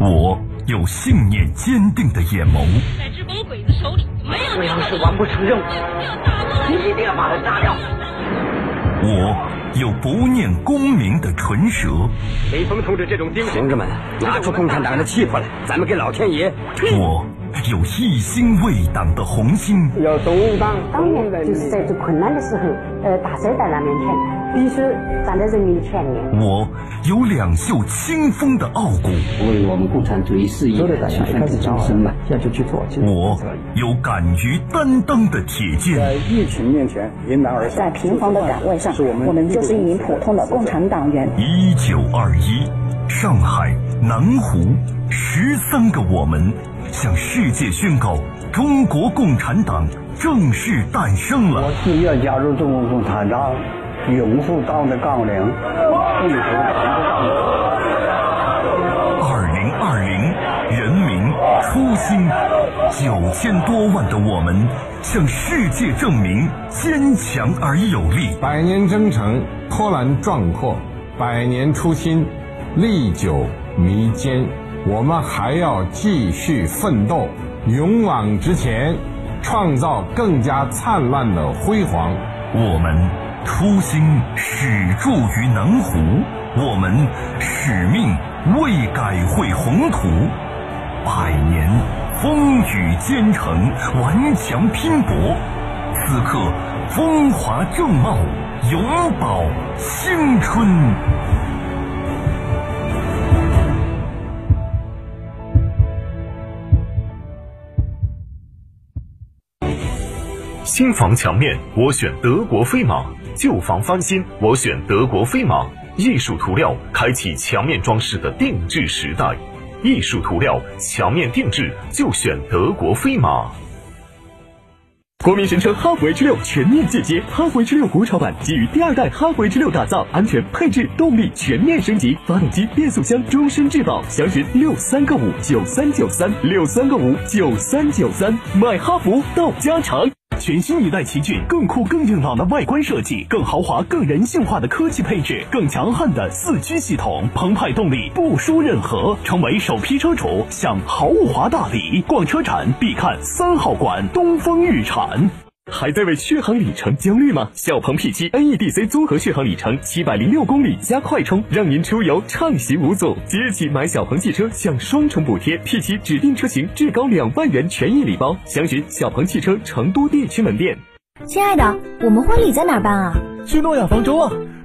我有信念坚定的眼眸。在鬼子手里，没有这要是完不成任务，你一定要把他炸掉。我有不念功名的唇舌。雷锋同志这种精神，同志们，拿出共产党的气魄来，咱们给老天爷。我有一心为党的红心。要守护党，党员就是在最困难的时候，呃，大手在那面前。必须站在人民的前面。我有两袖清风的傲骨，为我们共产主义事业去奋斗终身嘛，下去去做。我有敢于担当的铁剑，在疫情面前迎难而上，在平凡的岗位上，我们就是一名普通的共产党员。一九二一，上海南湖，十三个我们向世界宣告：中国共产党正式诞生了。我自愿加入中国共产党。拥护党的纲领，拥护党的纲领。二零二零，人民初心，九千多万的我们向世界证明坚强而有力。百年征程波澜壮阔，百年初心历久弥坚。我们还要继续奋斗，勇往直前，创造更加灿烂的辉煌。我们。初心始铸于南湖，我们使命为改绘宏图。百年风雨兼程，顽强拼搏，此刻风华正茂，永葆青春。新房墙面，我选德国飞马。旧房翻新，我选德国飞马艺术涂料，开启墙面装饰的定制时代。艺术涂料，墙面定制就选德国飞马。国民神车哈弗 H 六全面进阶，哈弗 H 六国潮版基于第二代哈弗 H 六打造，安全配置动力全面升级，发动机变速箱终身质保。详询六三个五九三九三六三个五九三九三，买哈弗到家常。全新一代奇骏，更酷更硬朗的外观设计，更豪华更人性化的科技配置，更强悍的四驱系统，澎湃动力不输任何。成为首批车主享豪华大礼，逛车展必看三号馆东风日产。还在为续航里程焦虑吗？小鹏 P7 NEDC 综合续航里程七百零六公里加快充，让您出游畅行无阻。即日起买小鹏汽车享双重补贴，P7 指定车型至高两万元权益礼包。详询小鹏汽车成都地区门店。亲爱的，我们婚礼在哪办啊？去诺亚方舟啊！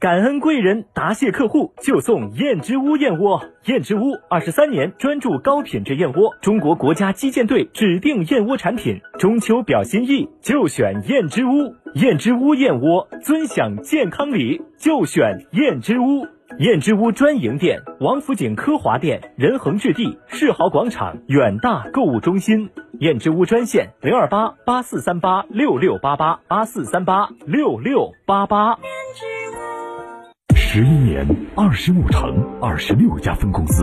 感恩贵人，答谢客户，就送燕之屋燕窝。燕之屋二十三年专注高品质燕窝，中国国家击剑队指定燕窝产品。中秋表心意，就选燕之屋。燕之屋燕窝，尊享健康礼，就选燕之屋。燕之屋专营店：王府井科华店、仁恒置地、世豪广场、远大购物中心。燕之屋专线：零二八八四三八六六八八八四三八六六八八。十一年，二十五城，二十六家分公司。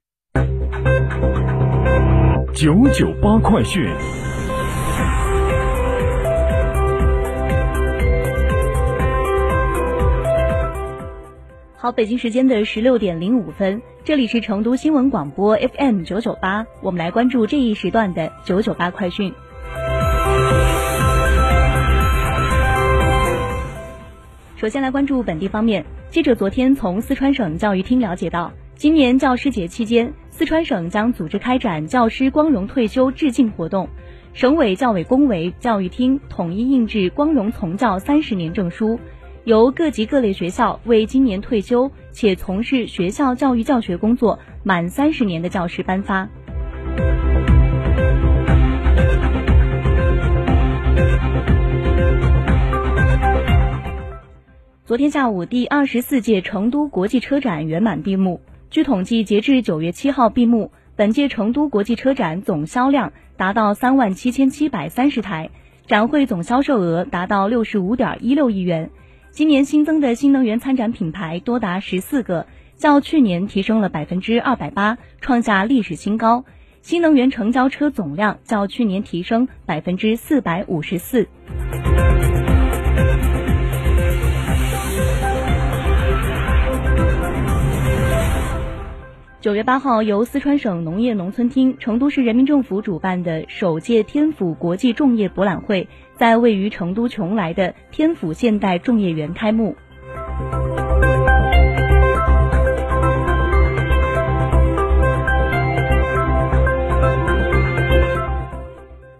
九九八快讯。好，北京时间的十六点零五分，这里是成都新闻广播 FM 九九八，我们来关注这一时段的九九八快讯。首先来关注本地方面，记者昨天从四川省教育厅了解到，今年教师节期间，四川省将组织开展教师光荣退休致敬活动，省委教委工委教育厅统一印制光荣从教三十年证书。由各级各类学校为今年退休且从事学校教育教学工作满三十年的教师颁发。昨天下午，第二十四届成都国际车展圆满闭幕。据统计，截至九月七号闭幕，本届成都国际车展总销量达到三万七千七百三十台，展会总销售额达到六十五点一六亿元。今年新增的新能源参展品牌多达十四个，较去年提升了百分之二百八，创下历史新高。新能源成交车总量较去年提升百分之四百五十四。九月八号，由四川省农业农村厅、成都市人民政府主办的首届天府国际种业博览会，在位于成都邛崃的天府现代种业园开幕。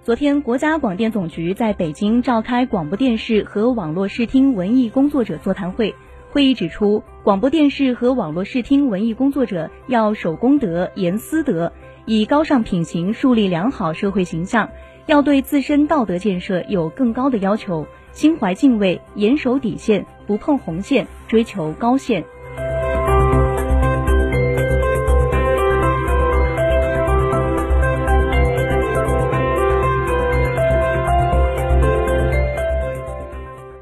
昨天，国家广电总局在北京召开广播电视和网络视听文艺工作者座谈会。会议指出，广播电视和网络视听文艺工作者要守公德、严私德，以高尚品行树立良好社会形象；要对自身道德建设有更高的要求，心怀敬畏，严守底线，不碰红线，追求高线。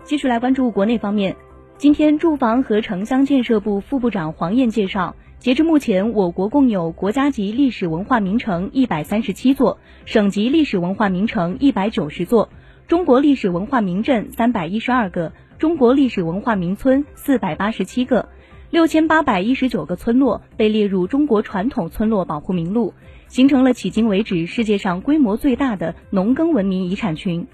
继续来关注国内方面。今天，住房和城乡建设部副部长黄燕介绍，截至目前，我国共有国家级历史文化名城一百三十七座，省级历史文化名城一百九十座，中国历史文化名镇三百一十二个，中国历史文化名村四百八十七个，六千八百一十九个村落被列入中国传统村落保护名录，形成了迄今为止世界上规模最大的农耕文明遗产群。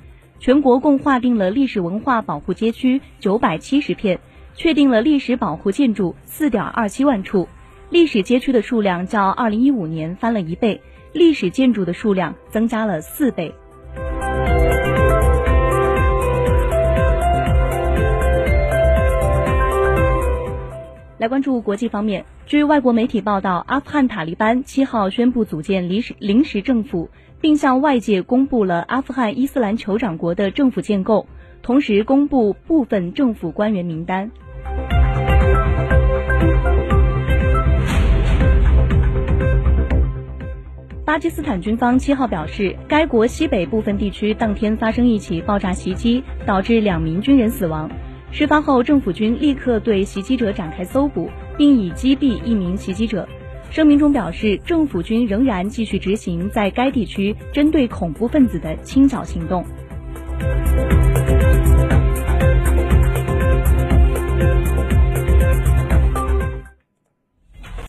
全国共划定了历史文化保护街区九百七十片，确定了历史保护建筑四点二七万处，历史街区的数量较二零一五年翻了一倍，历史建筑的数量增加了四倍。来关注国际方面，据外国媒体报道，阿富汗塔利班七号宣布组建临时临时政府。并向外界公布了阿富汗伊斯兰酋长国的政府建构，同时公布部分政府官员名单。巴基斯坦军方七号表示，该国西北部分地区当天发生一起爆炸袭击，导致两名军人死亡。事发后，政府军立刻对袭击者展开搜捕，并已击毙一名袭击者。声明中表示，政府军仍然继续执行在该地区针对恐怖分子的清剿行动。